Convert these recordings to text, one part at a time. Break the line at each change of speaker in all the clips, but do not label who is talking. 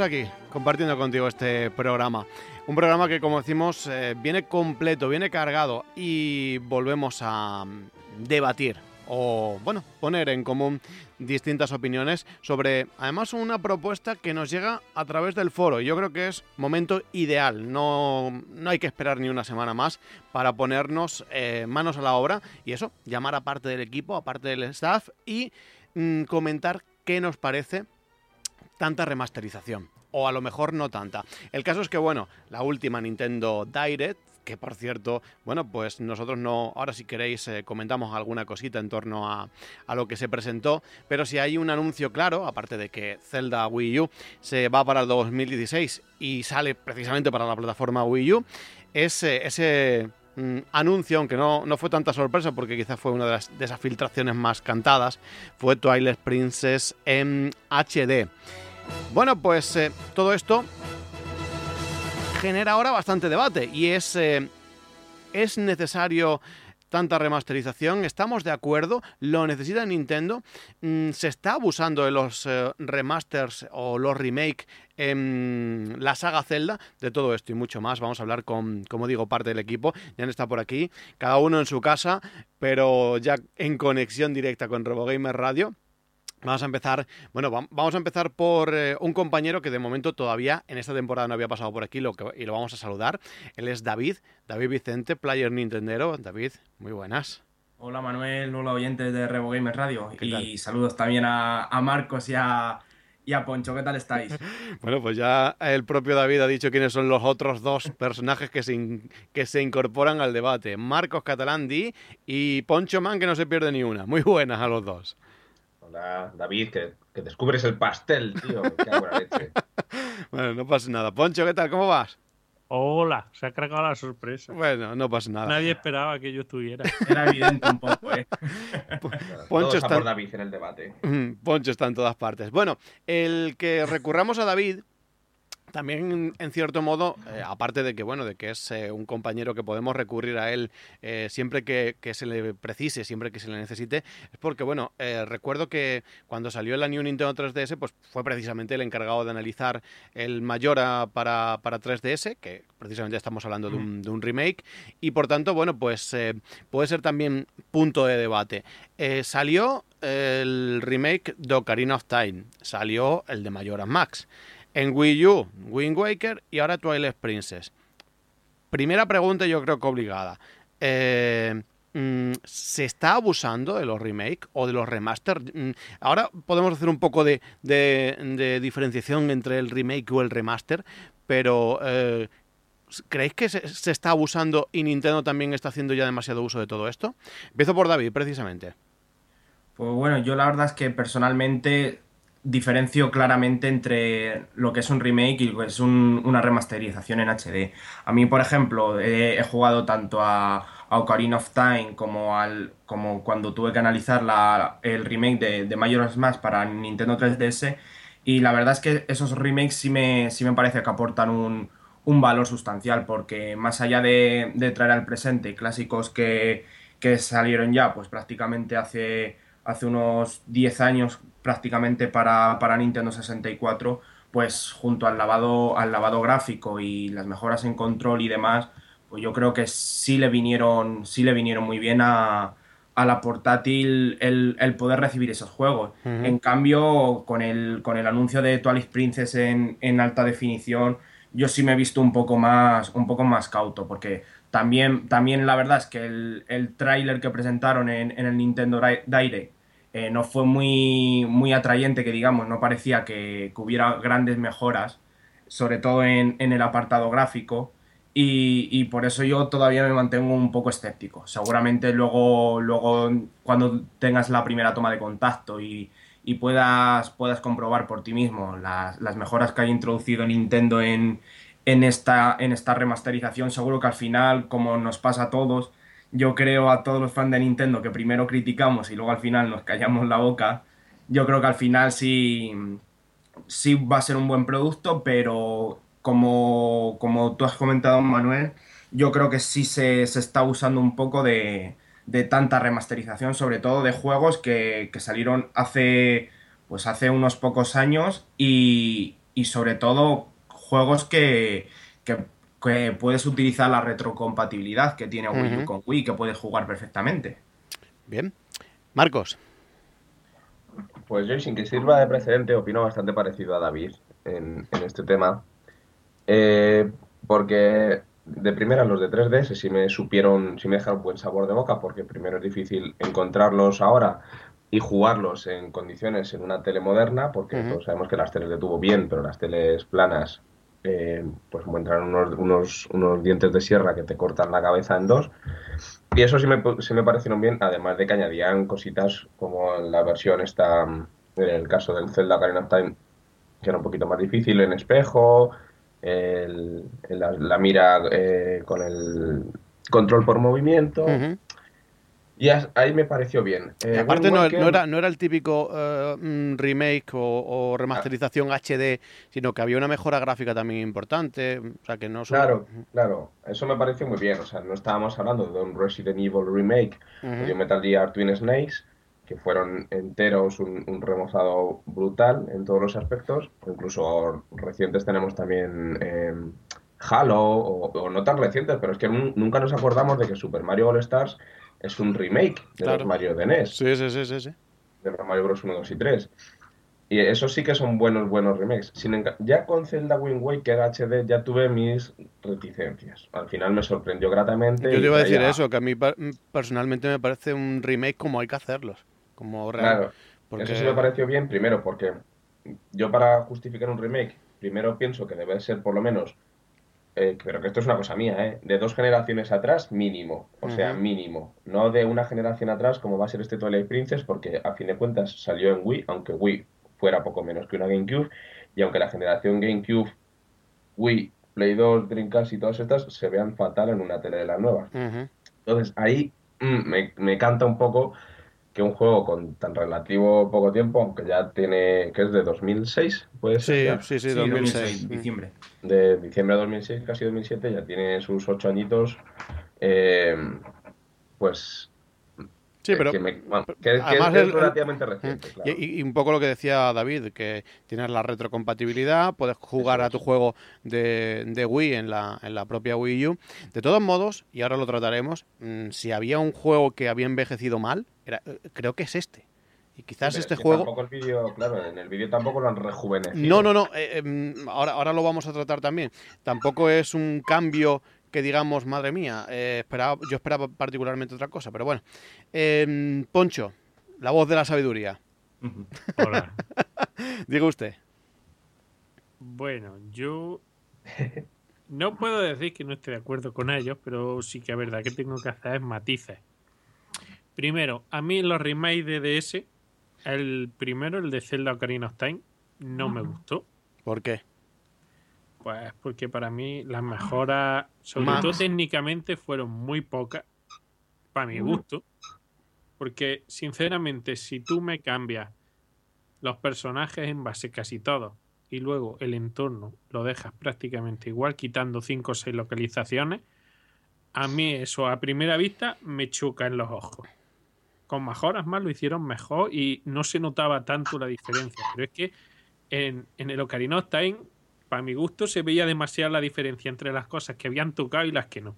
Aquí compartiendo contigo este programa. Un programa que, como decimos, eh, viene completo, viene cargado y volvemos a mm, debatir o, bueno, poner en común distintas opiniones sobre, además, una propuesta que nos llega a través del foro. Yo creo que es momento ideal, no, no hay que esperar ni una semana más para ponernos eh, manos a la obra y eso, llamar a parte del equipo, a parte del staff y mm, comentar qué nos parece tanta remasterización. O a lo mejor no tanta. El caso es que, bueno, la última Nintendo Direct, que por cierto, bueno, pues nosotros no, ahora si queréis eh, comentamos alguna cosita en torno a, a, lo que se presentó, pero si hay un anuncio claro, aparte de que Zelda Wii U se va para el 2016 y sale precisamente para la plataforma Wii U, es ese mm, anuncio, aunque no, no, fue tanta sorpresa porque quizás fue una de esas filtraciones más cantadas, fue Twilight Princess en HD. Bueno, pues eh, todo esto genera ahora bastante debate y es, eh, es necesario tanta remasterización, estamos de acuerdo, lo necesita Nintendo, mm, se está abusando de los eh, remasters o los remake en la saga Zelda, de todo esto y mucho más. Vamos a hablar con, como digo, parte del equipo. Ya está por aquí, cada uno en su casa, pero ya en conexión directa con RoboGamer Radio. Vamos a empezar, bueno, vamos a empezar por eh, un compañero que de momento todavía en esta temporada no había pasado por aquí lo que, y lo vamos a saludar. Él es David, David Vicente, player Nintendero. David, muy buenas.
Hola Manuel, hola oyentes de Revo Gamer Radio y saludos también a, a Marcos y a, y a Poncho, ¿qué tal estáis?
bueno, pues ya el propio David ha dicho quiénes son los otros dos personajes que se, in, que se incorporan al debate. Marcos Catalandi y Poncho Man, que no se pierde ni una. Muy buenas a los dos.
Hola, David, que, que descubres el pastel, tío. Qué buena leche.
bueno, no pasa nada. Poncho, ¿qué tal? ¿Cómo vas?
Hola, se ha cargado la sorpresa.
Bueno, no pasa nada.
Nadie esperaba que yo estuviera.
Era evidente un poco, ¿eh?
Poncho está por David en el debate.
Poncho está en todas partes. Bueno, el que recurramos a David también, en cierto modo, eh, aparte de que, bueno, de que es eh, un compañero que podemos recurrir a él eh, siempre que, que, se le precise, siempre que se le necesite, es porque, bueno, recuerdo que cuando salió la New Nintendo 3DS, pues fue precisamente el encargado de analizar el Mayora para, para 3DS, que precisamente estamos hablando de un, de un remake, y por tanto, bueno, pues puede ser también punto de debate. salió el remake de Ocarina of Time, salió el de Mayora Max en Wii U, Wind Waker y ahora Twilight Princess. Primera pregunta, yo creo que obligada. Eh, ¿Se está abusando de los remake o de los remaster? Ahora podemos hacer un poco de diferenciación entre el remake o el remaster, pero eh, ¿creéis que se, se, está abusando y Nintendo también está haciendo ya demasiado uso de todo esto? Empiezo por David, precisamente.
Pues bueno, yo la verdad es que personalmente diferencio claramente entre lo que es un remake y lo que es un, una remasterización en HD. A mí, por ejemplo, he, he jugado tanto a, a, Ocarina of Time como, al, como cuando tuve que analizar la, el remake de, de Majora's Mask para Nintendo 3DS y la verdad es que esos remakes sí me, sí me parece que aportan un, un valor sustancial, porque más allá de, de traer al presente clásicos que, que, salieron ya, pues prácticamente hace, hace unos 10 años, prácticamente para, para Nintendo 64, pues junto al lavado, al lavado gráfico y las mejoras en control y demás, pues yo creo que sí le vinieron, sí le vinieron muy bien a, a la portátil el, el, poder recibir esos juegos. Uh -huh. En cambio, con el, con el anuncio de Twilight Princess en, en, alta definición, yo sí me he visto un poco más, un poco más cauto, porque también, también la verdad es que el, el tráiler que presentaron en, en, el Nintendo Direct eh, no fue muy, muy atrayente, que digamos, no parecía que, hubiera grandes mejoras, sobre todo en, en el apartado gráfico. Y, y, por eso yo todavía me mantengo un poco escéptico. Seguramente luego, luego cuando tengas la primera toma de contacto y, y puedas, puedas comprobar por ti mismo las, las mejoras que haya introducido Nintendo en, en, esta, en esta remasterización, seguro que al final, como nos pasa a todos, yo creo a todos los fans de Nintendo que primero criticamos y luego al final nos callamos la boca, yo creo que al final sí, sí va a ser un buen producto, pero como, como tú has comentado, Manuel, yo creo que sí se, se está usando un poco de, de, tanta remasterización, sobre todo de juegos que, que, salieron hace, pues hace unos pocos años y, y sobre todo juegos que, que, que, puedes utilizar la retrocompatibilidad que tiene Wii U uh -huh. con Wii, que puedes jugar perfectamente.
Bien. Marcos.
Pues yo, sin que sirva de precedente, opino bastante parecido a David en, en este tema. Eh, porque de primera los de 3DS sí me supieron, sí me dejaron buen sabor de boca, porque primero es difícil encontrarlos ahora y jugarlos en condiciones en una tele moderna, porque uh -huh. todos sabemos que las teles de tubo bien, pero las teles planas eh, pues muestran unos, unos, unos, dientes de sierra que te cortan la cabeza en dos. Y eso sí me, sí me parecieron bien, además de que añadían cositas como la versión esta, en el caso del Zelda Ocarina of Time, que era un poquito más difícil en espejo, el, la, mira eh, con el control por movimiento. Y ahí me pareció bien.
Eh, aparte no, no, era, no era el típico uh, remake o, o remasterización ah. HD, sino que había una mejora gráfica también importante. O sea, que no
solo... Claro, claro. Eso me pareció muy bien. O sea, no estábamos hablando de un Resident Evil remake uh -huh. de Metal Gear Twin Snakes, que fueron enteros un, un, remozado brutal en todos los aspectos. Incluso recientes tenemos también eh, Halo, o, o, no tan recientes, pero es que nunca nos acordamos de que Super Mario All Stars es un remake de claro. los Mario de NES.
Sí, sí, sí, sí, sí.
De los Mario Bros. 1, 2 y 3. Y eso sí que son buenos, buenos remakes. Sin ya con Zelda Wind Waker HD ya tuve mis reticencias. Al final me sorprendió gratamente.
Yo te iba a decir eso, que a mí personalmente me parece un remake como hay que hacerlos. Como real.
Claro, porque... eso sí me pareció bien, primero porque yo para justificar un remake, primero pienso que debe ser por lo menos eh, pero que esto es una cosa mía, ¿eh? de dos generaciones atrás mínimo, o uh -huh. sea, mínimo, no de una generación atrás como va a ser este Twilight Princess, porque a fin de cuentas salió en Wii, aunque Wii fuera poco menos que una GameCube, y aunque la generación GameCube, Wii, Play 2, Dreamcast y todas estas se vean fatal en una tele de las nuevas. Uh -huh. Entonces ahí mm, me, me canta un poco que un juego con tan relativo poco tiempo, aunque ya tiene, que es de 2006, puede ser.
Sí, sí, sí, 2006, 2006,
diciembre.
De diciembre de 2006, casi 2007, ya tiene sus ocho añitos, eh, pues...
Sí, pero
que, me, bueno, que, que es, es, relativamente reciente. Claro.
Y, y, un poco lo que decía David, que tienes la retrocompatibilidad, puedes jugar a tu juego de, de, Wii en la, en la propia Wii U. De todos modos, y ahora lo trataremos, mmm, si había un juego que había envejecido mal, era, eh, creo que es este. Y quizás este juego.
Tampoco el vídeo, claro, en el vídeo tampoco lo han rejuvenecido.
No, no, no. Eh, eh, ahora, ahora lo vamos a tratar también. Tampoco es un cambio que digamos, madre mía, eh, esperaba, yo esperaba particularmente otra cosa, pero bueno. Eh, Poncho, la voz de la sabiduría.
Hola.
Diga usted.
Bueno, yo no puedo decir que no esté de acuerdo con ellos, pero sí que es verdad que tengo que hacer matices. Primero, a mí los remakes de DS, el primero, el de Zelda Ocarina of Time, no me gustó.
¿Por qué?
Pues porque para mí las mejoras, sobre todo técnicamente, fueron muy pocas, para mi gusto. Porque, sinceramente, si tú me cambias los personajes en base casi todo y luego el entorno lo dejas prácticamente igual, quitando 5 o 6 localizaciones, a mí eso a primera vista me choca en los ojos. Con mejoras más lo hicieron mejor y no se notaba tanto la diferencia. Pero es que en, en el Ocarina of Time, para mi gusto, se veía demasiado la diferencia entre las cosas que habían tocado y las que no.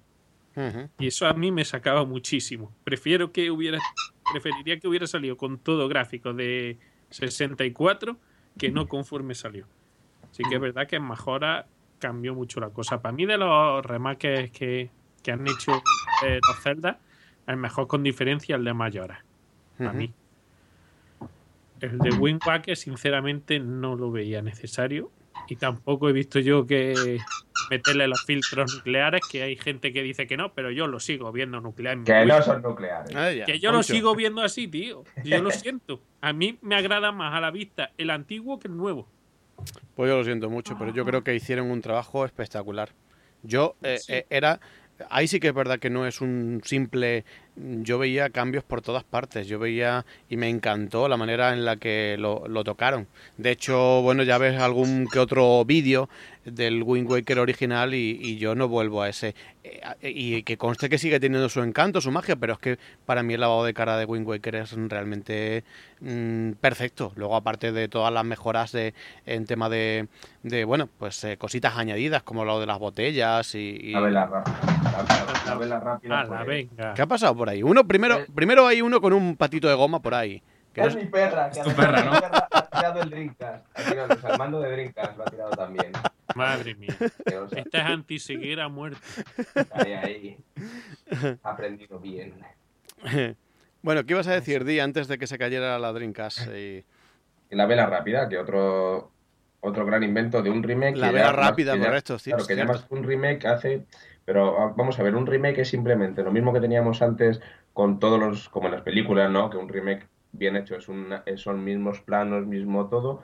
Y eso a mí me sacaba muchísimo. Prefiero que hubiera, preferiría que hubiera salido con todo gráfico de 64 que no conforme salió. Así que es verdad que en Majora cambió mucho la cosa. Para mí de los remakes que, que han hecho eh, los Zelda, el mejor con diferencia el de Mayora. Para
Ujú.
mí. El de Wind Waker, sinceramente, no lo veía necesario. Y tampoco he visto yo que meterle los filtros nucleares, que hay gente que dice que no, pero yo lo sigo viendo nuclear.
Que no son nucleares.
Ah, ya,
Que yo lo sigo viendo así, tío. Yo lo siento. A mí me agrada más a la vista el antiguo que el nuevo.
Pues yo lo siento mucho, pero yo creo que hicieron un trabajo espectacular. Yo eh,
Sí.
eh, era. Ahí sí que es verdad que no es un simple. Yo veía cambios por todas partes. Yo veía y me encantó la manera en la que lo, lo tocaron. De hecho, bueno, ya ves algún que otro vídeo del Wind Waker original y, y yo no vuelvo a ese. Eh, y que conste que sigue teniendo su encanto, su magia, pero es que para mí el lavado de cara de Wind Waker es realmente mm, perfecto. Luego, aparte de todas las mejoras de, en tema de, de bueno, pues eh, cositas añadidas como lo de las botellas y... y-
La vela rápida. La, la vela rápida.
Ah, la venga.
¿Qué ha pasado por ahí? Uno primero,
Eh.
primero hay uno con un patito de goma por ahí. que
Es
es-
mi perra, que
tu
además
perra, ¿no?
perra ha tirado el Dreamcast. Ha tirado, o sea, el mando de Dreamcast lo ha tirado también.
Madre mía. Esta es anticeguera muerta.
ahí, ahí. Ha aprendido bien.
bueno, ¿qué ibas a decir, Di, antes de que se cayera la Dreamcast? Y-
la vela rápida, que otro otro gran invento de un remake.
La vela rápida, correcto, sí,
Claro,
es
que ya
cierto.
más que un remake hace. Pero ah, vamos a ver, un remake es simplemente lo mismo que teníamos antes con todos los. como en las películas, ¿no? Que un remake bien hecho es un, son mismos planos, mismo todo.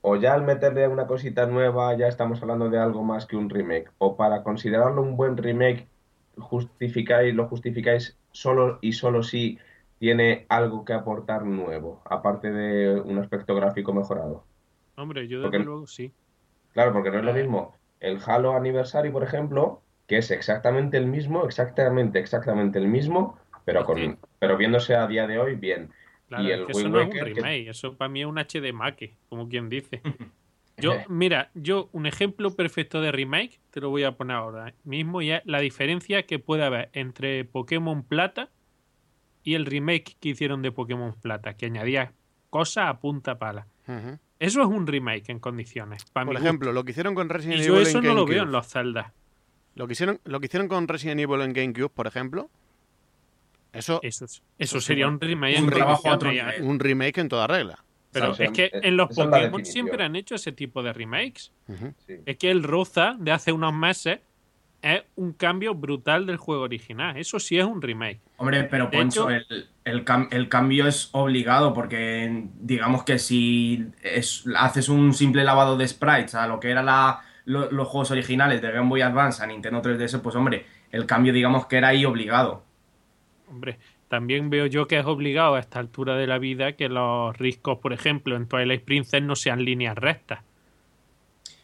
O ya al meterle una cosita nueva, ya estamos hablando de algo más que un remake. O para considerarlo un buen remake, justificáis, lo justificáis solo y solo si tiene algo que aportar nuevo, aparte de un aspecto gráfico mejorado.
Hombre, yo
Porque-
desde luego sí.
Claro, porque no es lo mismo el Halo Anniversary, por ejemplo, que es exactamente el mismo, exactamente, exactamente el mismo, pero con,
Sí.
pero viéndose a día de hoy bien.
Claro,
Y
es
el
que eso no es un
que-
remake, eso para mí es un HD make, como quien dice. Yo, mira, yo un ejemplo perfecto de remake te lo voy a poner ahora mismo y es la diferencia que puede haber entre Pokémon Plata y el remake que hicieron de Pokémon Plata, que añadía cosas a punta pala. Eso es un remake en condiciones.
Por ejemplo, lo que hicieron con. Resident
y yo
Evil
eso
en
no lo veo en los Zelda.
Lo que hicieron, lo que hicieron con Resident Evil en GameCube, por ejemplo, eso
Eso, es-
Eso
eso
es
sería
un-
remake.
un
en
trabajo otro nivel.
un remake en toda regla.
Pero
O sea,
es que
eh,
en los
la
Pokémon siempre han hecho ese tipo de remakes.
Sí.
Es que el Roza de hace unos meses es un cambio brutal del juego original. Eso sí es un remake.
Hombre, pero
De
Poncho,
hecho-
el, el cam- el cambio es obligado porque digamos que si es- haces un simple lavado de sprites a lo que los juegos originales de Game Boy Advance a Nintendo 3DS, pues hombre, el cambio digamos que era ahí obligado.
Hombre, también veo yo que es obligado a esta altura de la vida que los riscos, por ejemplo, en Twilight Princess no sean líneas rectas.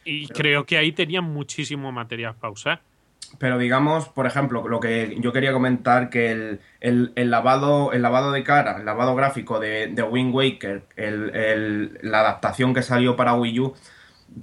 Y
Pero-
creo que ahí tenían muchísimo material para usar.
Pero digamos, por ejemplo, lo que yo quería comentar, que el, el- el lavado, el lavado de cara, el lavado gráfico de, de Wind Waker, el- el- la adaptación que salió para Wii U,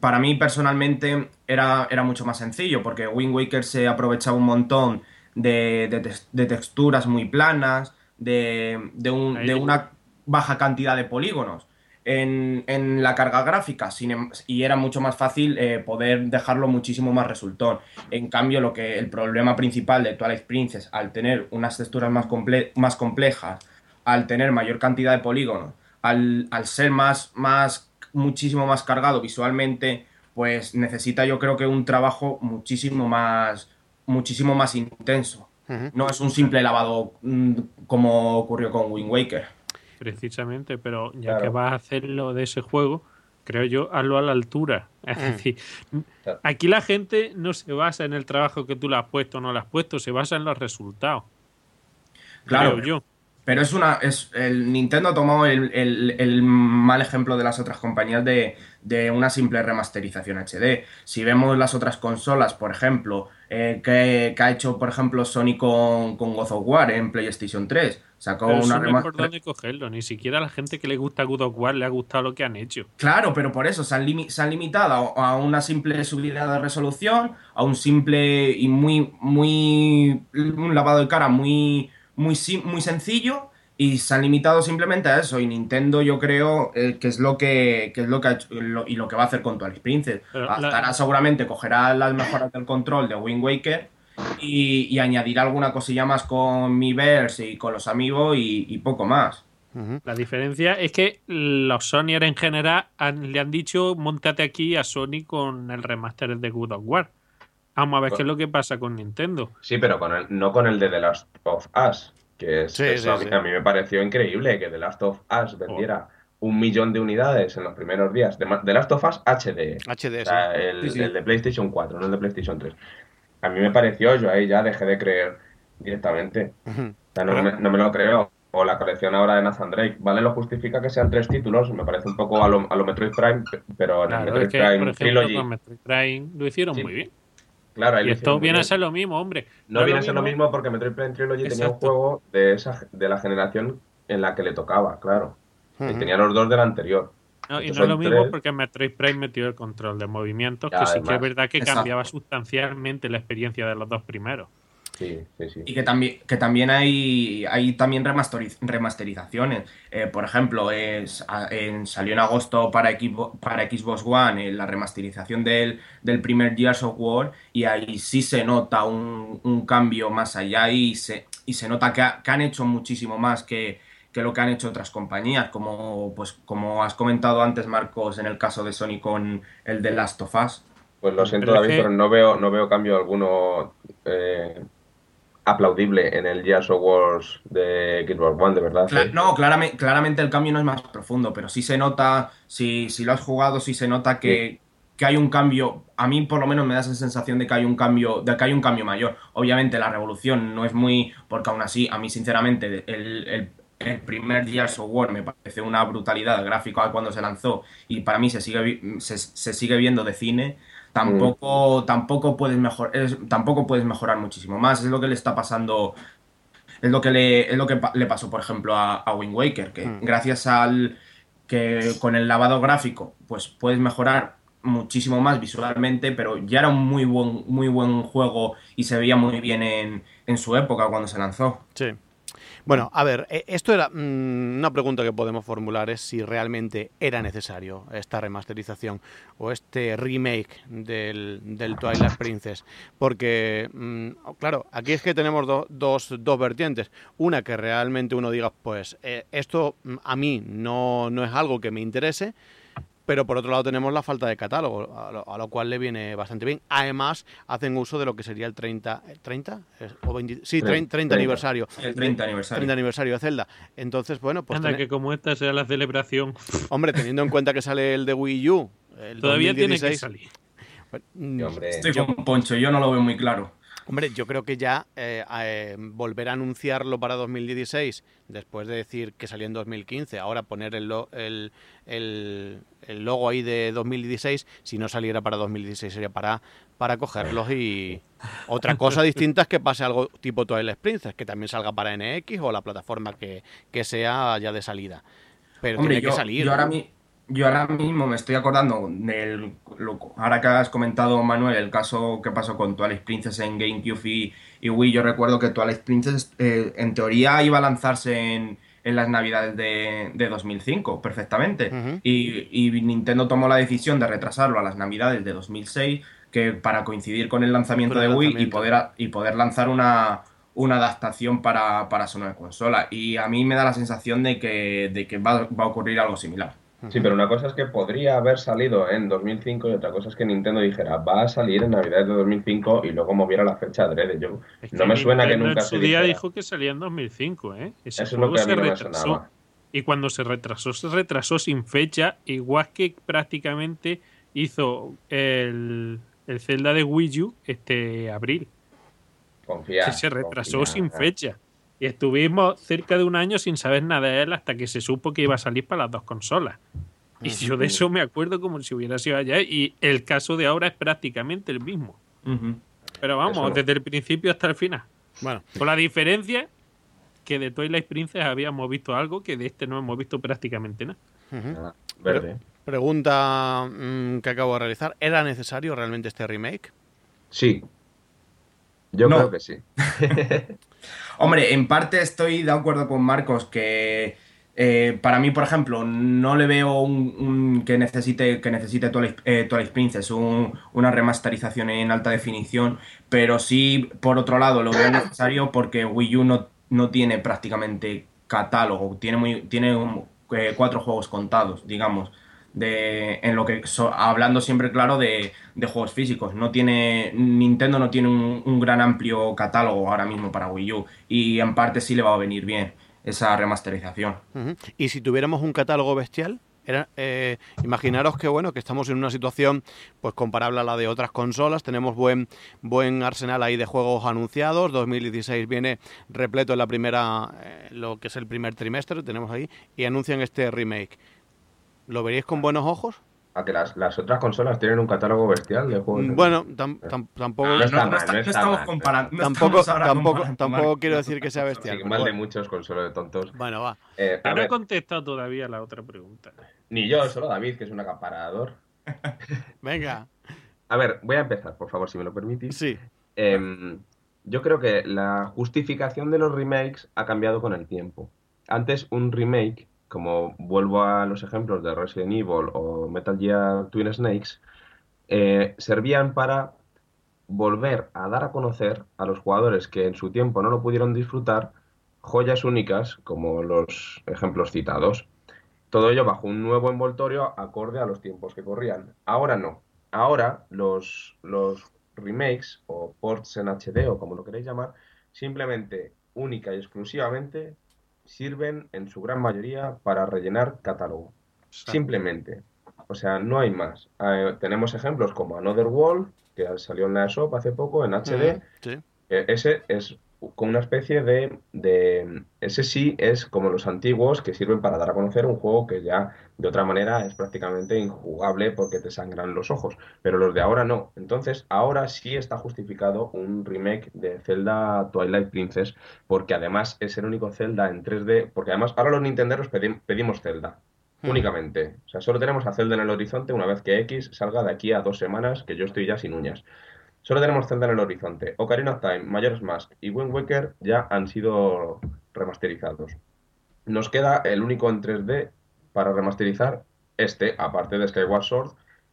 para mí personalmente era, era mucho más sencillo, porque Wind Waker se aprovechaba un montón de, de tex- de texturas muy planas, de, de un- de una baja cantidad de polígonos en, en la carga gráfica sin em- y era mucho más fácil eh, poder dejarlo muchísimo más resultón. En cambio, lo que el problema principal de Twilight Princess, al tener unas texturas más, comple- más complejas, al tener mayor cantidad de polígonos, al, al ser más, más, muchísimo más cargado visualmente, pues necesita yo creo que un trabajo muchísimo más, muchísimo más intenso. No es un simple lavado mm, como ocurrió con Wind Waker.
Precisamente, pero ya
Claro.
que vas a hacerlo de ese juego, creo yo, hazlo a la altura. Es
Mm.
decir,
Claro.
aquí la gente no se basa en el trabajo que tú le has puesto o no le has puesto, se basa en los resultados.
Claro,
creo yo.
Pero es una. Es, el Nintendo ha tomado el, mal ejemplo de las otras compañías de, una simple remasterización HD. Si vemos las otras consolas, por ejemplo, eh, que, ha hecho, por ejemplo, Sony con, con God of War en PlayStation 3. Sacó una
remasterización. cogerlo, ni siquiera a la gente que le gusta God of War le ha gustado lo que han hecho.
Claro, pero por eso se han, limitado a una simple subida de resolución, a un simple y muy, muy. un lavado de cara muy muy, muy sencillo y se han limitado simplemente a eso. Y Nintendo, yo creo eh, que es lo que, es lo que ha hecho, y lo que va a hacer con Twilight Princess. Estará seguramente, cogerá las mejoras del control de Wind Waker y, y añadirá alguna cosilla más con Miiverse y con los amigos y, poco más.
La diferencia es que los Sonyer en general le han dicho montate aquí a Sony con el remaster de Good of War. Vamos a ver qué es lo que pasa con Nintendo.
Sí, pero con el, no con el de The Last of Us, que es, a, mí, me pareció increíble que The Last of Us vendiera un millón de unidades en los primeros días. De, The Last of Us HD.
HD,
el, de PlayStation 4, no el de PlayStation 3. A mí me pareció, yo ahí ya dejé de creer directamente. no, me, lo creo. O la colección ahora de Nathan Drake. Vale, lo justifica que sean tres títulos. Me parece un poco a lo, a lo Metroid Prime, pero en el Metroid Prime
Trilogy. Metroid Prime lo hicieron muy bien.
Claro,
y esto viene a ser lo mismo, hombre.
No, viene a ser lo mismo porque Metroid Prime Trilogy tenía un juego de, esa, de la generación en la que le tocaba, claro. Y tenía los dos del anterior.
No, y no es lo mismo porque Metroid Prime metió el control de movimientos, que sí que es verdad que cambiaba sustancialmente la experiencia de los dos primeros.
Y que también, que también hay, hay también remasterizaciones. Eh, por ejemplo, es, salió en agosto para, para Xbox One eh, la remasterización del, del, primer Gears of War y ahí sí se nota un, cambio más allá y se, y se nota que, han hecho muchísimo más que, lo que han hecho otras compañías, como, pues, como has comentado antes, Marcos, en el caso de Sony con el de Last of Us.
Pues lo siento, David, pero no veo, no veo cambio alguno eh, aplaudible en el Gears of Wars de Wars 1, de verdad.
No, claramente, claramente el cambio no es más profundo, pero sí se nota, si, si lo has jugado, sí se nota que, hay un cambio. A mí por lo menos me da esa sensación de que hay un cambio, de que hay un cambio mayor. Obviamente la revolución no es muy. porque aún así, a mí sinceramente, el, primer Gears of War me parece una brutalidad gráfica cuando se lanzó y para mí se sigue, se, se sigue viendo de cine tampoco, tampoco, puedes mejor, tampoco puedes mejorar muchísimo más. Es lo que le está pasando. Es lo que le, es lo que le pasó, por ejemplo, a, a Wind Waker, que mm. gracias al que con el lavado gráfico, pues puedes mejorar muchísimo más visualmente, pero ya era un muy buen, muy buen juego y se veía muy bien en, en su época cuando se lanzó.
Sí. Bueno, a ver, eh, esto era mm, una pregunta que podemos formular es si realmente era necesario esta remasterización o este remake del, del Twilight Princess. Porque, mm, claro, aquí es que tenemos dos, dos vertientes. Una que realmente uno diga, pues eh, esto mm, a mí no, no es algo que me interese pero por otro lado tenemos la falta de catálogo, a lo, cual le viene bastante bien. Además, hacen uso de lo que sería el 30, 30 o sí, 30, aniversario.
El 30 aniversario. 30
aniversario de Zelda. Entonces, bueno, pues...
Anda, que como esta sea la celebración.
Hombre, teniendo en cuenta que sale el de Wii U, el
Todavía tiene que salir.
Estoy con Poncho, yo no lo veo muy claro.
Hombre, yo creo que ya eh, eh, volver a anunciarlo para 2016, después de decir que salió en 2015, ahora poner el, el, el, logo ahí de 2016, si no saliera para 2016 sería para, para cogerlos y otra cosa distinta es que pase algo tipo Twilight Princess, que también salga para NX o la plataforma que, sea ya de salida. Pero tiene que salir.
Yo ahora, yo ahora mismo me estoy acordando del. ahora que has comentado, Manuel, el caso que pasó con Twilight Princess en GameCube y, Wii. Yo recuerdo que Twilight Princess, eh, en teoría, iba a lanzarse en, las navidades de, 2005, perfectamente. y, Nintendo tomó la decisión de retrasarlo a las navidades de 2006 que para coincidir con el lanzamiento de Wii y poder, y poder lanzar una, una adaptación para, para su nueva consola. Y a mí me da la sensación de que, de que va a ocurrir algo similar.
Sí, pero una cosa es que podría haber salido en 2005 y otra cosa es que Nintendo dijera, va a salir en Navidad de 2005 y luego moviera la fecha adrede. Yo, no me suena que nunca en
su día dijo que salía en 2005, ¿eh?
Ese Eso juego es lo que se retrasó.
y cuando se retrasó, se retrasó sin fecha, igual que prácticamente hizo el, el Zelda de Wii U este abril.
Confía.
se retrasó sin fecha. Y estuvimos cerca de un año sin saber nada de él hasta que se supo que iba a salir para las dos consolas. Y yo de eso me acuerdo como si hubiera sido allá. Y el caso de ahora es prácticamente el mismo. Pero vamos,
Eso.
desde el principio hasta el final.
Bueno,
Con la diferencia que de Twilight Princess habíamos visto algo que de este no hemos visto prácticamente nada.
Nada, verde.
pregunta mm, que acabo de realizar. ¿Era necesario realmente este remake?
Sí. Yo
No.
creo que sí.
Hombre, en parte estoy de acuerdo con Marcos que eh, para mí, por ejemplo, no le veo un, un- que necesite que necesite Twilight, eh, Twilight Princess un- una remasterización en alta definición, pero sí, por otro lado, lo veo necesario porque Wii U no, no tiene prácticamente catálogo, tiene muy tiene eh, cuatro juegos contados, digamos. De, en lo que so- hablando siempre claro de, de juegos físicos no tiene Nintendo no tiene un, un gran amplio catálogo ahora mismo para Wii U y en parte sí le va a venir bien esa remasterización.
Y si tuviéramos un catálogo bestial, era, eh, imaginaros que bueno que estamos en una situación pues comparable a la de otras consolas. Tenemos buen buen arsenal ahí de juegos anunciados. 2016 viene repleto en la primera eh, lo que es el primer trimestre tenemos ahí y anuncian este remake. ¿Lo veríais con buenos ojos?
A que las, las otras consolas tienen un catálogo bestial de juegos.
Bueno, tam- tam- tampoco
No está
no,
mal,
está-
no
no
está
estamos
mal.
comparando no
tampoco
estamos
tampoco
comparando,
tampoco
Marcos.
quiero decir que sea bestial.
Sí,
pero
mal de muchos consolas de tontos.
Bueno, va.
Eh, a
no he contestado todavía la otra pregunta.
ni yo, solo David, que es un acaparador.
Venga.
A ver, voy a empezar, por favor, si me lo permitís.
Sí.
Em, yo creo que la justificación de los remakes ha cambiado con el tiempo. Antes un remake, como vuelvo a los ejemplos de Resident Evil o Metal Gear Twin Snakes, eh, servían para volver a dar a conocer a los jugadores que en su tiempo no lo pudieron disfrutar joyas únicas como los ejemplos citados. Todo ello bajo un nuevo envoltorio acorde a los tiempos que corrían. Ahora no. Ahora los, los remakes o ports en HD o como lo queréis llamar, simplemente, única y exclusivamente, sirven en su gran mayoría para rellenar catálogo. Simplemente. O sea, no hay más. Eh, tenemos ejemplos como Another World, que salió en la ESOP hace poco, en HD.
Ujú, Sí.
Eh, Ese es como una especie de, de- Ese sí es como los antiguos que sirven para dar a conocer un juego que ya de otra manera es prácticamente injugable porque te sangran los ojos. Pero los de ahora no. Entonces, ahora sí está justificado un remake de Zelda Twilight Princess porque además es el único Zelda en 3D. Porque además ahora los nintenderos pedi- pedimos Zelda.
Hmm.
Únicamente. O sea, solo tenemos a Zelda en el horizonte una vez que X salga de aquí a dos semanas, que yo estoy ya sin uñas. Solo tenemos Zelda en el horizonte. Ocarina of Time, Majora's Mask y Wind Waker ya han sido remasterizados. Nos queda el único en 3D para remasterizar este, aparte de Skyward Sword,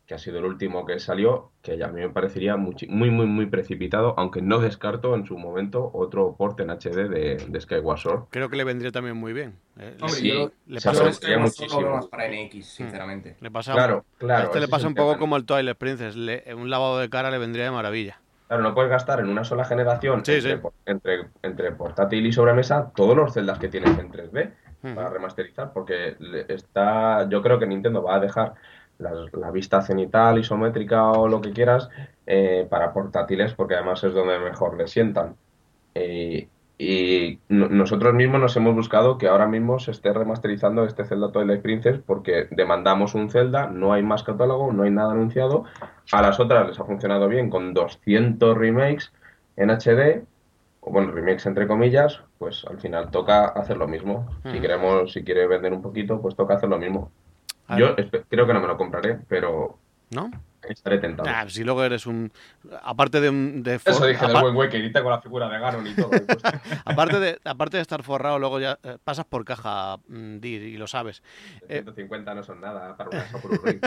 que ha sido el último que salió, que ya a mí me parecería muy, muy, muy precipitado, aunque no descarto en su momento otro port en HD de, de Skyward Sword.
Creo que le vendría también muy bien. Eh, le-
Hombre,
Sí,
yo,
le pasa-
muchísimo.
más para NX, sinceramente.
Le pasa,
Claro, claro.
a este le pasa
es
un poco como el Twilight Princess. le- un lavado de cara le vendría de maravilla.
Claro, no puedes gastar en una sola generación
Sí,
entre,
sí.
entre, entre portátil y sobremesa todos los celdas que tienes en 3D
Ujú.
para remasterizar, porque está, yo creo que Nintendo va a dejar las- la vista cenital, isométrica o lo que quieras eh, para portátiles, porque además es donde mejor le sientan. Eh, y no- nosotros mismos nos hemos buscado que ahora mismo se esté remasterizando este Zelda Twilight Princess porque demandamos un Zelda, no hay más catálogo, no hay nada anunciado. A las otras les ha funcionado bien con 200 remakes en HD, o bueno, remakes entre comillas, pues al final toca hacer lo mismo. Si
Ujú.
queremos, si quiere vender un poquito, pues toca hacer lo mismo.
A
Yo creo que no me lo compraré, pero
¿No?
estaré tentado.
Nah, si luego eres un. Aparte de. un- de
Eso dije del buen y con la figura de Ganon y todo. pues,
aparte, de, aparte de estar forrado, luego ya eh, pasas por caja mm, DIR y lo sabes. Eh,
150 no son nada para una Ring.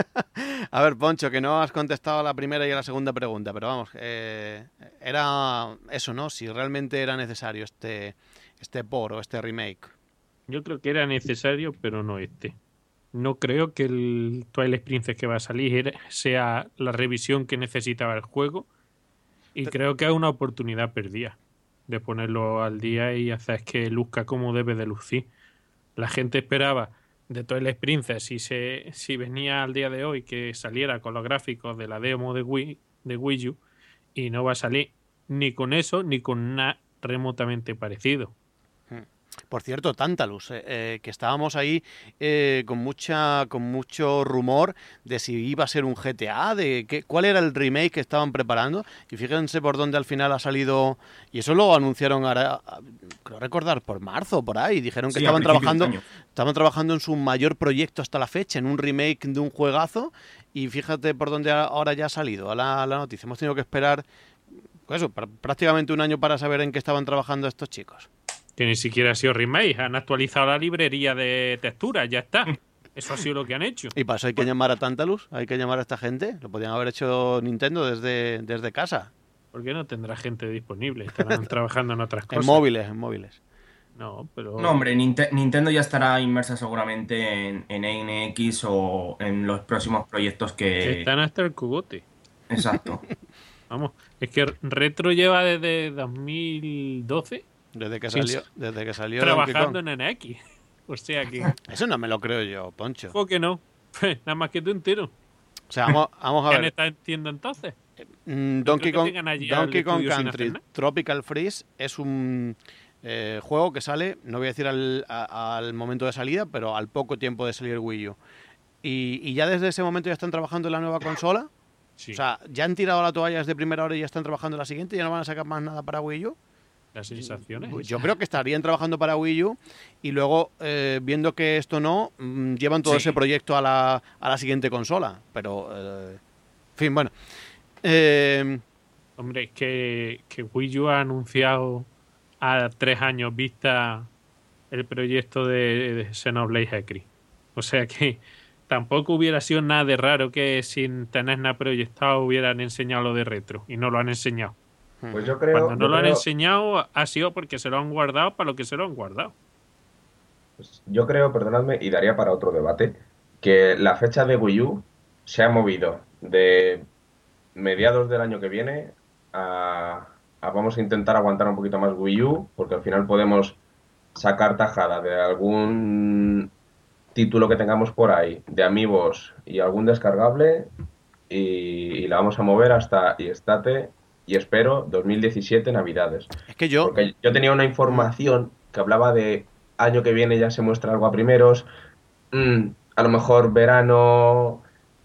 A ver, Poncho, que no has contestado a la primera y a la segunda pregunta, pero vamos, eh, era eso, ¿no? Si realmente era necesario este, este por o este remake.
Yo creo que era necesario, pero no este. No creo que el Twilight Princess que va a salir sea la revisión que necesitaba el juego. Y creo que es una oportunidad perdida de ponerlo al día y hacer que luzca como debe de lucir. La gente esperaba de Twilight Princess si, se, si venía al día de hoy que saliera con los gráficos de la demo de Wii, de Wii U y no va a salir ni con eso ni con nada remotamente parecido.
Por cierto, Tantalus, eh, eh, que estábamos ahí eh, con mucha, con mucho rumor de si iba a ser un GTA, de qué, cuál era el remake que estaban preparando. Y fíjense por dónde al final ha salido. Y eso lo anunciaron ahora, creo recordar, por marzo, por ahí. Dijeron que
Sí, a
estaban trabajando, estaban trabajando en su mayor proyecto hasta la fecha, en un remake de un juegazo. Y fíjate por dónde a- ahora ya ha salido la, la noticia. Hemos tenido que esperar, pues eso, pr- prácticamente un año para saber en qué estaban trabajando estos chicos.
Que ni siquiera ha sido remake. Han actualizado la librería de texturas, ya está. Eso ha sido lo que han hecho.
Y para eso hay que llamar a Tantalus, hay que llamar a esta gente. Lo podían haber hecho Nintendo desde, desde casa,
¿Por qué no tendrá gente disponible? Estarán trabajando en otras
en
cosas.
móviles, en móviles.
No, pero.
No, hombre, Ninte- Nintendo ya estará inmersa seguramente en, en NX o en los próximos proyectos que...
Están hasta el cubote.
Exacto.
Vamos, es que Retro lleva desde 2012
Desde que salió,
sí.
desde que salió
trabajando en NX. O sea que.
Eso no me lo creo yo, Poncho.
¿Por qué no? Nada más que tú entero.
O sea, vamos, vamos a
¿Quién
ver.
está entiendo entonces?
Mm, Donkey Kong, Donkey Kong Country. Tropical Freeze es un eh, juego que sale, no voy a decir al, a- al momento de salida, pero al poco tiempo de salir Wii U. Y, y ya desde ese momento ya están trabajando en la nueva consola.
Sí,
O sea, ya han tirado la toalla desde primera hora y ya están trabajando en la siguiente. Ya no van a sacar más nada para Wii U.
las sensaciones.
Yo creo que estarían trabajando para Wii U y luego, eh, viendo que esto no, mm, llevan todo
Sí.
ese proyecto a la, a la siguiente consola. Pero, eh, en fin, bueno. Eh,
Hombre, es que, que Wii U ha anunciado a tres años vista el proyecto de, de Xenoblade Hecri. O sea que tampoco hubiera sido nada de raro que sin tener nada proyectado hubieran enseñado lo de retro. Y no lo han enseñado.
Pues yo creo,
Cuando no lo han enseñado ha sido porque se lo han guardado para lo que se lo han guardado.
pues yo creo, perdonadme, y daría para otro debate, que la fecha de Wii U se ha movido de mediados del año que viene a, a vamos a intentar aguantar un poquito más Wii U, porque al final podemos sacar tajada de algún título que tengamos por ahí, de amigos y algún descargable, y, y la vamos a mover hasta y estate y espero 2017 Navidades.
es que yo,
Porque yo tenía una información que hablaba de año que viene ya se muestra algo a primeros, mm, a lo mejor verano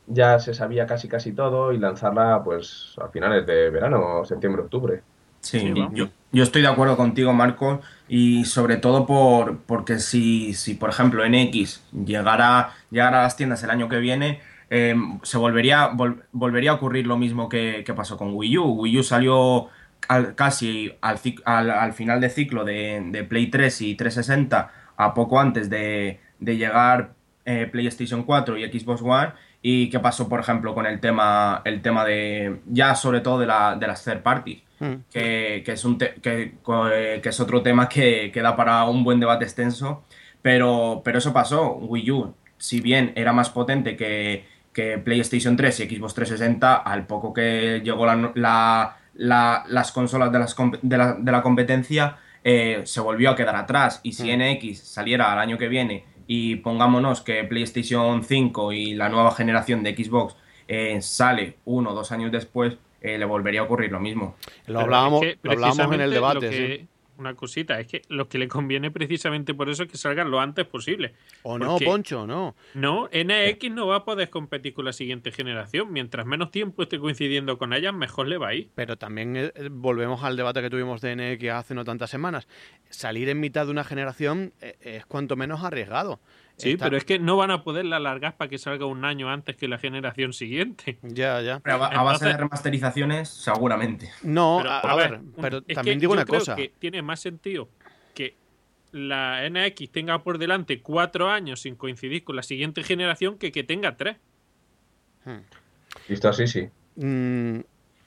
ya se sabía casi casi todo y lanzarla pues a finales de verano, septiembre, octubre.
Sí, yo, yo estoy de acuerdo contigo, Marco, y sobre todo por porque si, si por ejemplo, NX llegara, llegara a las tiendas el año que viene, eh, se volvería, vol- volvería a ocurrir lo mismo que, que pasó con Wii U. Wii U salió al- casi al, cic- al, al final de ciclo de, de Play 3 y 360, a poco antes de, de llegar eh, PlayStation 4 y Xbox One. ¿Y qué pasó, por ejemplo, con el tema, el tema de, ya sobre todo de, la, de las third parties?
mm,
que, que es, un te- que, eh, que es otro tema que, que da para un buen debate extenso, pero, pero eso pasó. Wii U, si bien era más potente que, que PlayStation 3 y Xbox 360, al poco que llegó la, la- la- las consolas de, las comp- de, la, de la competencia, eh, se volvió a quedar atrás. Y si NX saliera al año que viene y pongámonos que PlayStation 5 y la nueva generación de Xbox eh, sale uno o dos años después, eh, le volvería a ocurrir lo mismo.
lo hablábamos,
es que
lo hablábamos en el debate.
lo que-
sí.
Una cosita, es que lo que le conviene precisamente por eso es que salgan lo antes posible.
O no, Poncho, no.
No, NX no va a poder competir con la siguiente generación. Mientras menos tiempo esté coincidiendo con ellas, mejor le va a ir.
Pero también eh, eh, volvemos al debate que tuvimos de NX hace no tantas semanas. Salir en mitad de una generación eh, es cuanto menos arriesgado.
Sí,
Está-
pero es que no van a poderla alargar para que salga un año antes que la generación siguiente.
Ya, ya.
Pero a, a base de remasterizaciones, seguramente.
No,
Pero,
a, a ver,
un-
pero
es
también
que
digo
yo
una
creo
cosa.
que tiene más sentido que la NX tenga por delante cuatro años sin coincidir con la siguiente generación que que tenga tres.
Visto así, sí.
Mm,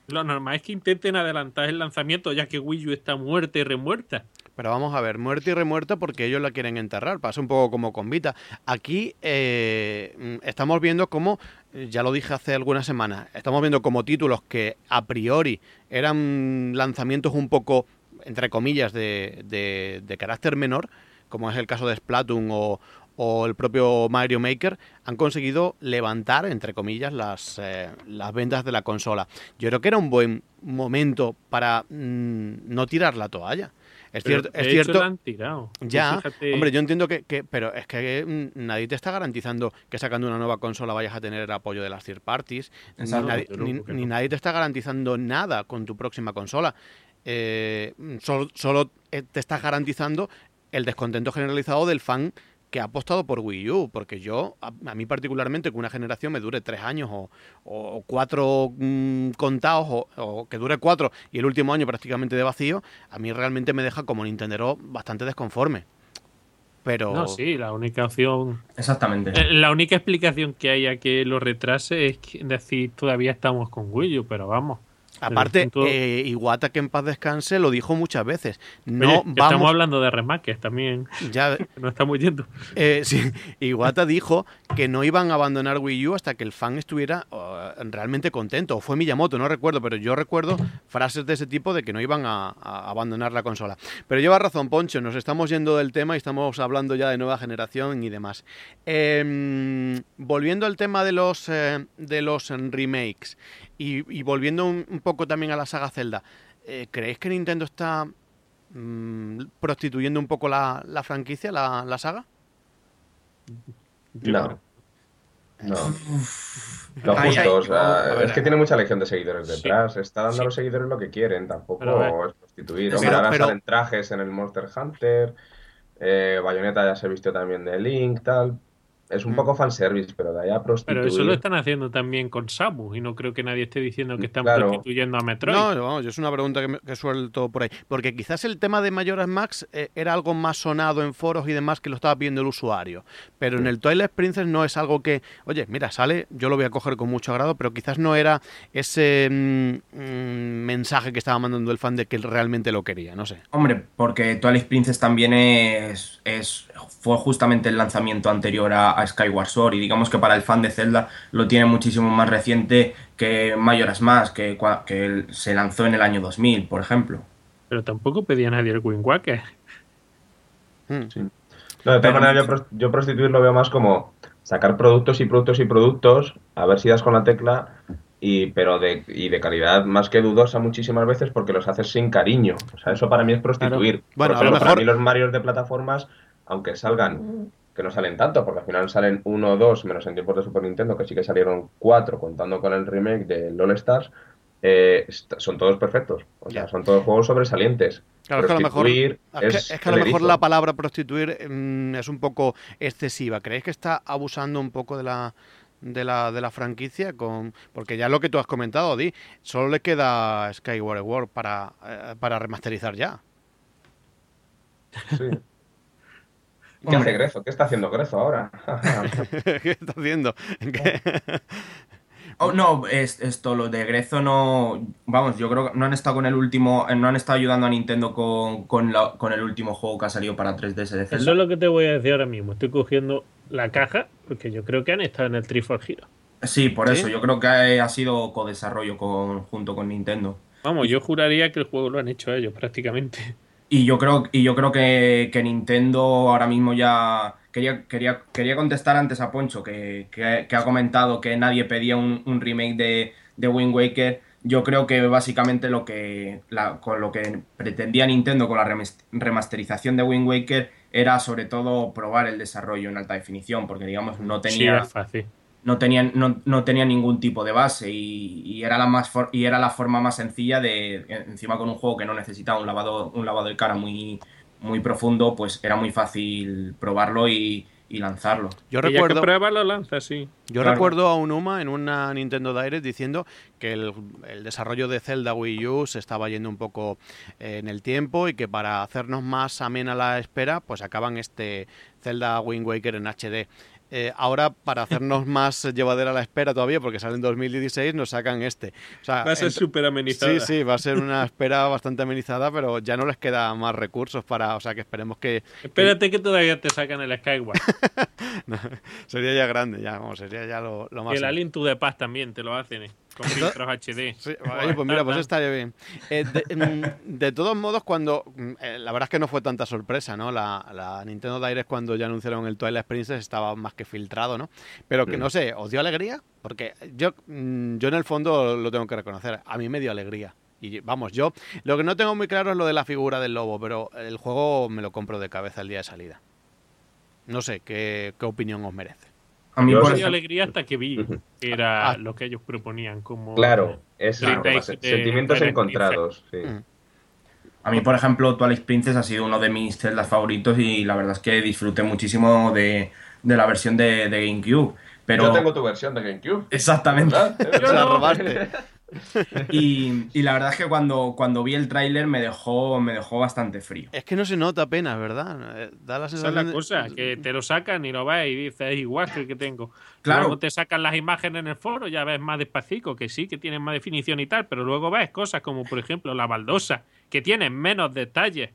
Lo normal es que intenten adelantar el lanzamiento ya que Wii U está muerta y remuerta.
Pero vamos a ver, muerta y remuerta porque ellos la quieren enterrar. Pasa un poco como con Vita. Aquí eh, mm, estamos viendo como, eh, ya lo dije hace algunas semanas, estamos viendo como títulos que a priori eran lanzamientos un poco, entre comillas, de, de- de carácter menor, como es el caso de Splatoon o, o el propio Mario Maker, han conseguido levantar, entre comillas, las, eh, las ventas de la consola. Yo creo que era un buen momento para mm, no tirar la toalla. Es
Pero,
cierto,
de
es
hecho,
cierto.
la han tirado.
Ya,
fíjate-
hombre, yo entiendo que, que- pero es que mm, nadie te está garantizando que sacando una nueva consola vayas a tener el apoyo de las third parties, ni, nadie, ni- ni te está garantizando nada con tu próxima consola. Eh, solo solo, eh, te estás garantizando el descontento generalizado del fan que ha apostado por Wii U, porque yo, a, a mí particularmente, que una generación me dure tres años o, o cuatro mm, contados, o, o que dure cuatro y el último año prácticamente de vacío, a mí realmente me deja como Nintendero bastante desconforme. Pero
No, sí, la única opción.
Exactamente.
eh, La única explicación que hay a que lo retrase es decir todavía estamos con Wii U, pero vamos.
Aparte,
punto-
eh, Iwata que en paz descanse lo dijo muchas veces.
Oye,
No
que Estamos
vamos,
hablando de remakes también.
ya,
No estamos yendo.
Eh, sí, Iwata dijo que no iban a abandonar Wii U hasta que el fan estuviera uh, realmente contento. O fue Miyamoto, no recuerdo, pero yo recuerdo frases de ese tipo de que no iban a, a abandonar la consola. Pero lleva razón, Poncho, nos estamos yendo del tema y estamos hablando ya de nueva generación y demás. Eh, volviendo al tema de los, eh, de los remakes y, y volviendo un, un poco también a la saga Zelda, eh, ¿creéis que Nintendo está mm, prostituyendo un poco la, la franquicia, la, la saga?
No. No. Lo justo,
ay,
o sea,
a ver,
es que tiene mucha legión de seguidores
Sí.
detrás. Está dando
Sí.
a los seguidores lo que quieren, tampoco es prostituir. Hombre, ahora
pero-
salen trajes en el Monster Hunter, eh, Bayonetta ya se vistió también de Link, tal. Es un
Mm.
poco fanservice, pero de ahí a prostituir.
Pero eso lo están haciendo también con Samus y no creo que nadie esté diciendo que están
Claro.
prostituyendo a Metroid.
No, no, es una pregunta que, me- que suelto por ahí. Porque quizás el tema de Mayoras Max eh, era algo más sonado en foros y demás que lo estaba pidiendo el usuario. Pero en el Twilight Princess no es algo que, oye, mira, sale, yo lo voy a coger con mucho agrado, pero quizás no era ese mm, mm, mensaje que estaba mandando el fan de que él realmente lo quería, no sé.
Hombre, porque Twilight Princess también es, es fue justamente el lanzamiento anterior a, a Skyward Sword y digamos que para el fan de Zelda lo tiene muchísimo más reciente que Majora's Mask, que, que se lanzó en el año 2000, por ejemplo.
Pero tampoco pedía nadie el Wind Waker.
Mm.
Sí. No, de todas maneras, yo, pros- yo prostituir lo veo más como sacar productos y productos y productos, a ver si das con la tecla, y, pero de, y de calidad más que dudosa muchísimas veces porque los haces sin cariño. O sea, eso para mí es prostituir.
Bueno,
Por
a lo mejor-
Para mí los Marios de plataformas, aunque salgan, que no salen tanto, porque al final salen uno o dos, menos en tiempos de Super Nintendo, que sí que salieron cuatro, contando con el remake de LOL Stars, eh, son todos perfectos. O sea, son todos juegos sobresalientes.
Claro, es que a lo mejor,
Prostituir
es que,
es
es que a lo
el
mejor
erizo.
la palabra prostituir mm, es un poco excesiva. ¿Creéis que está abusando un poco de la de la, de la franquicia? con Porque ya lo que tú has comentado, Di, solo le queda Skyward World para, eh, para remasterizar ya.
Sí. ¿Y ¿Qué hace Grezo? ¿Qué está haciendo Grezo ahora?
¿Qué está haciendo? ¿Qué?
Oh, no, es, esto, lo de Grezo no. Vamos, yo creo que no han estado con el último. No han estado ayudando a Nintendo con, con, la- con el último juego que ha salido para 3DS de Zelda.
Eso es lo que te voy a decir ahora mismo. Estoy cogiendo la caja porque yo creo que han estado en el Trifor Hero.
Sí, por
¿Sí?
eso. Yo creo que ha, ha sido co-desarrollo con, junto con Nintendo.
Vamos, yo juraría que el juego lo han hecho ellos prácticamente.
Y yo creo, y yo creo que, que Nintendo ahora mismo ya. Quería, quería, quería contestar antes a Poncho, que, que- que ha comentado que nadie pedía un, un remake de, de Wind Waker. Yo creo que básicamente lo que, la- con lo que pretendía Nintendo con la remas- remasterización de Wind Waker era sobre todo probar el desarrollo en alta definición, porque digamos no
Sí,
tenía,
es fácil.
No tenían no, no tenía ningún tipo de base y, y era la más for- y era la forma más sencilla de encima con un juego que no necesitaba un lavado un lavado de cara muy muy profundo pues era muy fácil probarlo y, y lanzarlo
Yo
ya que
recuerdo,
prueba lo lanza, sí.
yo
Claro.
recuerdo a Unuma en una Nintendo Direct diciendo que el, el desarrollo de Zelda Wii U se estaba yendo un poco eh, en el tiempo y que para hacernos más amena la espera, pues acaban este Zelda Wind Waker en HD. Eh, ahora, para hacernos más llevadera la espera todavía, porque sale en 2016, nos sacan este. O sea,
Va a ser súper amenizada.
Sí, sí, va a ser una espera bastante amenizada, pero ya no les queda más recursos para, o sea, que esperemos que
Espérate que todavía te sacan el Skyward.
sería ya grande, ya, sería ya lo, lo más.
el Alien to the Past también te lo hacen, eh, con filtros HD.
Sí, pues mira, pues estaría bien. Eh, de, mm, de todos modos, cuando. mm, eh, la verdad es que no fue tanta sorpresa, ¿no? La, la Nintendo Direct, cuando ya anunciaron el Twilight Princess, estaba más que filtrado, ¿no? Pero que
Mm.
no sé, ¿os dio alegría? Porque yo, mm, yo en el fondo lo tengo que reconocer. A mí me dio alegría. Y vamos, yo lo que no tengo muy claro es lo de la figura del lobo, pero el juego me lo compro de cabeza el día de salida. No sé, ¿qué, qué opinión os merece?
A mí,
Yo
por
dio alegría hasta que vi que era
Ah.
lo que ellos proponían como
Claro, es
de
sentimientos encontrados. Sí.
Mm.
a mí, por ejemplo, Twilight Princess ha sido uno de mis celdas favoritos y la verdad es que disfruté muchísimo de, de la versión de, de GameCube. Pero
Yo tengo tu versión de GameCube.
Exactamente.
la robaste.
Y, y la verdad es que cuando, cuando vi el tráiler me dejó, me dejó bastante frío.
Es que no se nota apenas, ¿verdad? Eh, Da la
Esa es
sensación
la
de-
cosa, que te lo sacan y lo ves y dices, es igual que el que tengo.
Claro.
Luego te sacan las imágenes en el foro, ya ves más despacito, que sí, que tienen más definición y tal, pero luego ves cosas como, por ejemplo, la baldosa, que tiene menos detalles.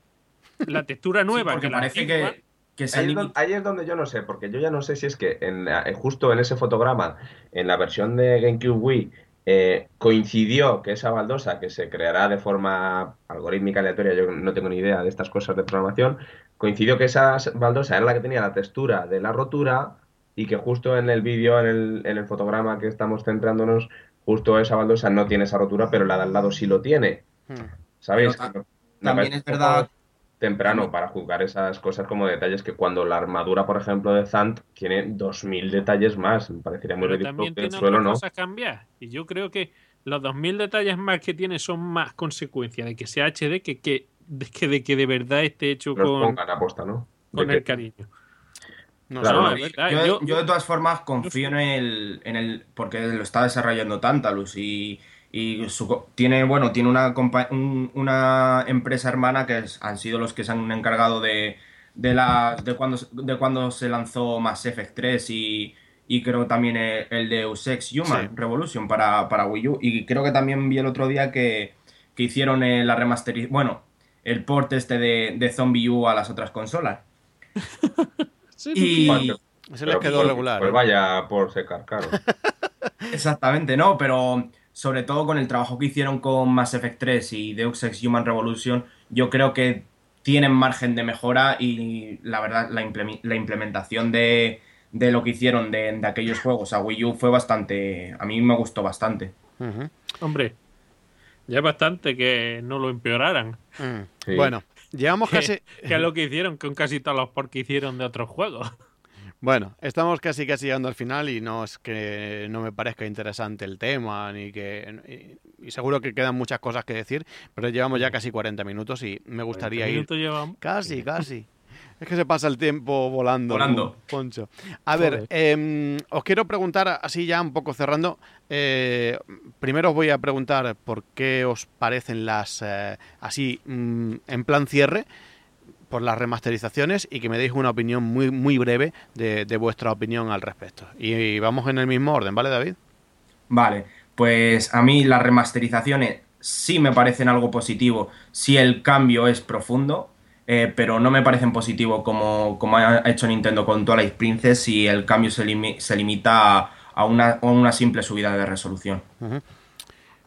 La textura nueva,
Sí, porque
que la
parece que, que
Ahí es, ahí es donde yo no sé, porque yo ya no sé si es que en la- justo en ese fotograma, en la versión de GameCube Wii, eh, coincidió que esa baldosa, que se creará de forma algorítmica aleatoria, yo no tengo ni idea de estas cosas de programación, coincidió que esa baldosa era la que tenía la textura de la rotura y que justo en el vídeo, en el, en el fotograma que estamos centrándonos, justo esa baldosa no tiene esa rotura, pero la de al lado sí lo tiene.
Mm.
¿Sabéis?
Pero también es verdad-
temprano para juzgar esas cosas como detalles que cuando la armadura, por ejemplo, de Zant tiene 2000 detalles más, me parecería muy
Pero
ridículo
también
que el suelo no.
cosas cambiar. Y yo creo que los 2000 detalles más que tiene son más consecuencia de que sea HD que, que, de, que de que de verdad esté hecho con,
pongan a posta, ¿no? De
con
que-
el cariño.
No
Claro,
sé.
No,
yo,
yo-
yo de todas formas confío en el, en el porque lo está desarrollando Tantalus y, y su tiene bueno tiene una compa- un- una empresa hermana que es- han sido los que se han encargado de de las de cuando de cuando se lanzó Mass Effect 3 y y creo también el, el de Deus Ex Human
Sí.
Revolution para, para Wii U y creo que también vi el otro día que, que hicieron eh, la remasterización bueno el port este de, de Zombie U a las otras consolas y
Bueno,
Se les quedó
pues-
regular.
Pues
¿eh?
vaya por secar, claro.
Exactamente, no, pero sobre todo con el trabajo que hicieron con Mass Effect 3 y Deus Ex Human Revolution, yo creo que tienen margen de mejora y la verdad la, implementación de, de lo que hicieron de, de aquellos juegos a Wii U fue bastante, a mí me gustó bastante.
Hombre, ya es bastante que no lo empeoraran.
Mm.
Sí.
Bueno, llevamos casi.
Que es lo que hicieron con casi todos los por que hicieron de otros juegos.
Bueno, estamos casi casi llegando al final y no es que no me parezca interesante el tema ni que y, y seguro que quedan muchas cosas que decir, pero llevamos ya casi 40 minutos y me gustaría
40
ir
minutos llevamos.
casi, casi. Es que se pasa el tiempo volando,
Volando.
Poncho. A ver, em, os quiero preguntar, así ya un poco cerrando, eh, primero os voy a preguntar por qué os parecen las, eh, así, mm, en plan cierre, por las remasterizaciones y que me deis una opinión muy, muy breve de, de vuestra opinión al respecto. Y, y vamos en el mismo orden, ¿vale, David?
Vale, pues a mí las remasterizaciones sí me parecen algo positivo si el cambio es profundo, eh, pero no me parecen positivo como, como ha hecho Nintendo con Twilight Princess si el cambio se, limi- se limita a, a una, a una simple subida de resolución.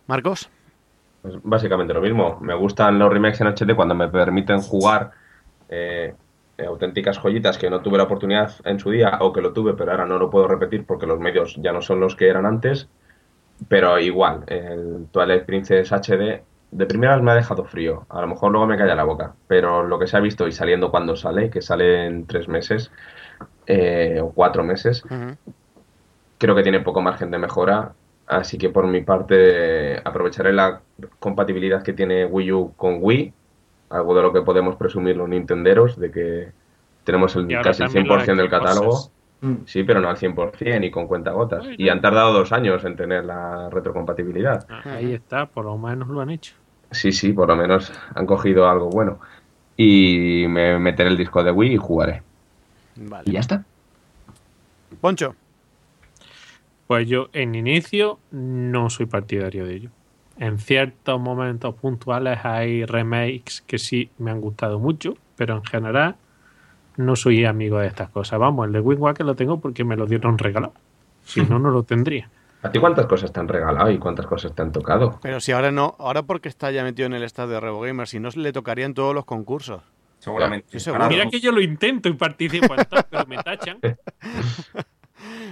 Marcos.
Pues básicamente lo mismo. Me gustan los remakes en HD cuando me permiten jugar eh, auténticas joyitas que no tuve la oportunidad en su día o que lo tuve pero ahora no lo puedo repetir porque los medios ya no son los que eran antes. Pero igual, el Twilight Princess HD de primeras me ha dejado frío. A lo mejor luego me calla la boca. Pero lo que se ha visto y saliendo cuando sale, que sale en tres meses eh, o cuatro meses, creo que tiene poco margen de mejora, así que por mi parte aprovecharé la compatibilidad que tiene Wii U con Wii, algo de lo que podemos presumir los nintenderos, de que tenemos el, casi el
también
100%
las
del catálogo.
cosas.
Sí, pero no al 100% y con cuentagotas.
Bueno.
Y han tardado dos años en tener la retrocompatibilidad.
Ah, Ahí está, por lo menos lo han hecho.
Sí, sí, por lo menos han cogido algo bueno. Y me meteré el disco de Wii y jugaré.
Vale.
Y ya está.
Poncho.
Pues yo en inicio no soy partidario de ello. En ciertos momentos puntuales hay remakes que sí me han gustado mucho, pero en general no soy amigo de estas cosas. Vamos, el de Wind Waker lo tengo porque me lo dieron regalado. Si no, no lo tendría.
¿A ti cuántas cosas te han regalado y cuántas cosas te han tocado?
Pero si ahora no, ahora porque está ya metido en el estado de Revo Gamer, si no le tocaría en todos los concursos.
Seguramente.
Sí, seguro.
Ahora,
Mira que yo lo intento y participo en todo, pero me tachan.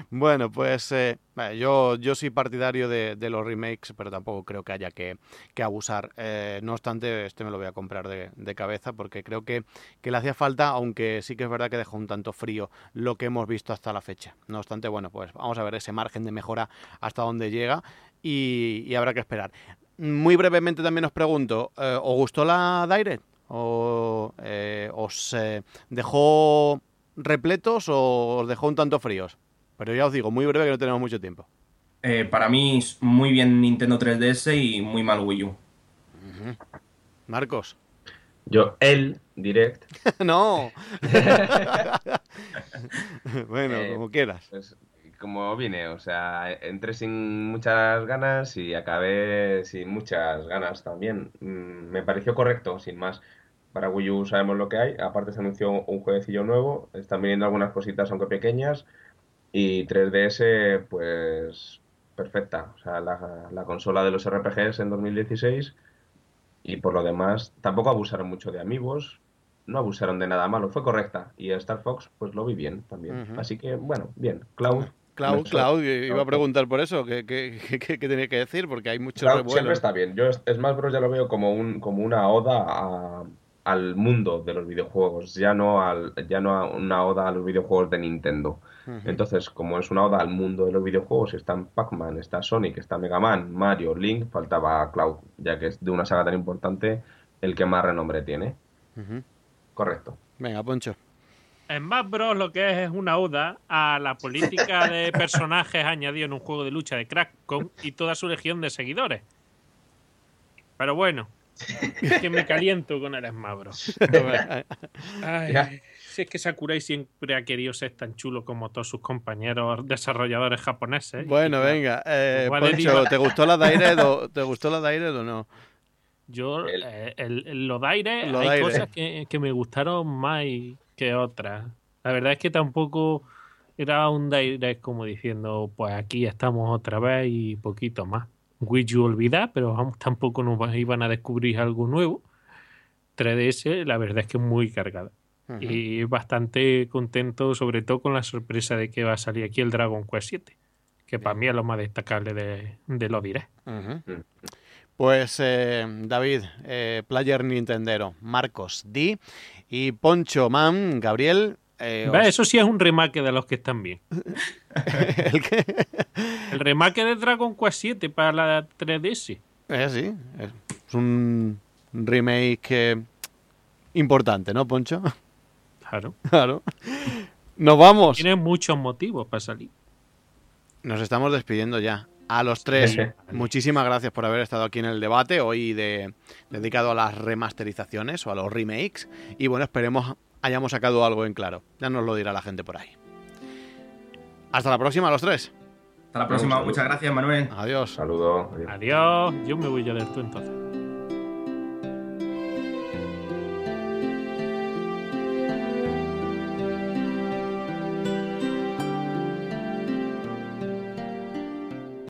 Bueno, pues eh, yo, yo soy partidario de, los remakes, pero tampoco creo que haya que, abusar. Eh, no obstante, este me lo voy a comprar de, cabeza porque creo que, que, le hacía falta, aunque sí que es verdad que dejó un tanto frío lo que hemos visto hasta la fecha. No obstante, bueno, pues vamos a ver ese margen de mejora hasta dónde llega y, habrá que esperar. Muy brevemente también os pregunto, eh, ¿os gustó la Direct? ¿O os dejó repletos o os dejó un tanto fríos? Pero ya os digo, muy breve que no tenemos mucho tiempo.
Eh, para mí, muy bien Nintendo 3DS y muy mal Wii U.
Marcos.
Yo, el Direct.
no. bueno, eh, como quieras.
Pues, como vine, o sea, entré sin muchas ganas y acabé sin muchas ganas también. Mm, me pareció correcto, sin más. Para Wii U sabemos lo que hay. Aparte se anunció un jueguecillo nuevo. Están viniendo algunas cositas, aunque pequeñas. Y 3DS, pues perfecta. O sea, la, consola de los RPGs en 2016. Y por lo demás, tampoco abusaron mucho de amigos. No abusaron de nada malo. Fue correcta. Y Star Fox, pues lo vi bien también. Así que, bueno, bien. Cloud.
Cloud, Cloud, iba a preguntar por eso, ¿qué, qué, tenía que decir? Porque hay muchos
Cloud siempre está bien. Yo Smash Bros. ya lo veo como, un, como una oda a, al mundo de los videojuegos, ya no, al, ya no a una oda a los videojuegos de Nintendo. Entonces, como es una oda al mundo de los videojuegos, están Pac-Man, está Sonic, está Mega Man, Mario, Link, faltaba Cloud, ya que es de una saga tan importante el que más renombre tiene. Correcto.
Venga, Poncho.
En Smash Bros. lo que es es una oda a la política de personajes añadido en un juego de lucha de Crackcom y toda su legión de seguidores. Pero bueno, es que me caliento con el Smabro. si es que Sakurai siempre ha querido ser tan chulo como todos sus compañeros desarrolladores japoneses.
Bueno, venga. Eh, Poncho, ¿te gustó la Daire o, ¿te gustó la Daire o no?
Yo, eh, el, lo Daire, hay cosas que, que, me gustaron más que otras. La verdad es que tampoco era un Daire como diciendo, pues aquí estamos otra vez y poquito más. Wii U olvidar, pero vamos, tampoco nos iban a descubrir algo nuevo. 3DS, la verdad es que es muy cargada. Y bastante contento, sobre todo con la sorpresa de que va a salir aquí el Dragon Quest 7, que para mí es lo más destacable de, lo diré.
Pues eh, David, eh, Player Nintendero, Marcos D y Poncho Man, Gabriel,
eh, eso sí es un remake de los que están bien. ¿El qué? El remake de Dragon Quest 7 para la 3DS.
Eh, sí, es un remake importante, ¿no, Poncho?
Claro.
Claro. Nos vamos.
Tiene muchos motivos para salir.
Nos estamos despidiendo ya. A los tres, muchísimas gracias por haber estado aquí en el debate, hoy de, dedicado a las remasterizaciones o a los remakes. Y bueno, esperemos hayamos sacado algo en claro. Ya nos lo dirá la gente por ahí. Hasta la próxima, los tres.
Hasta la próxima. Muchas gracias, Manuel.
Adiós.
Saludos.
Adiós. Yo me voy a leer tú entonces.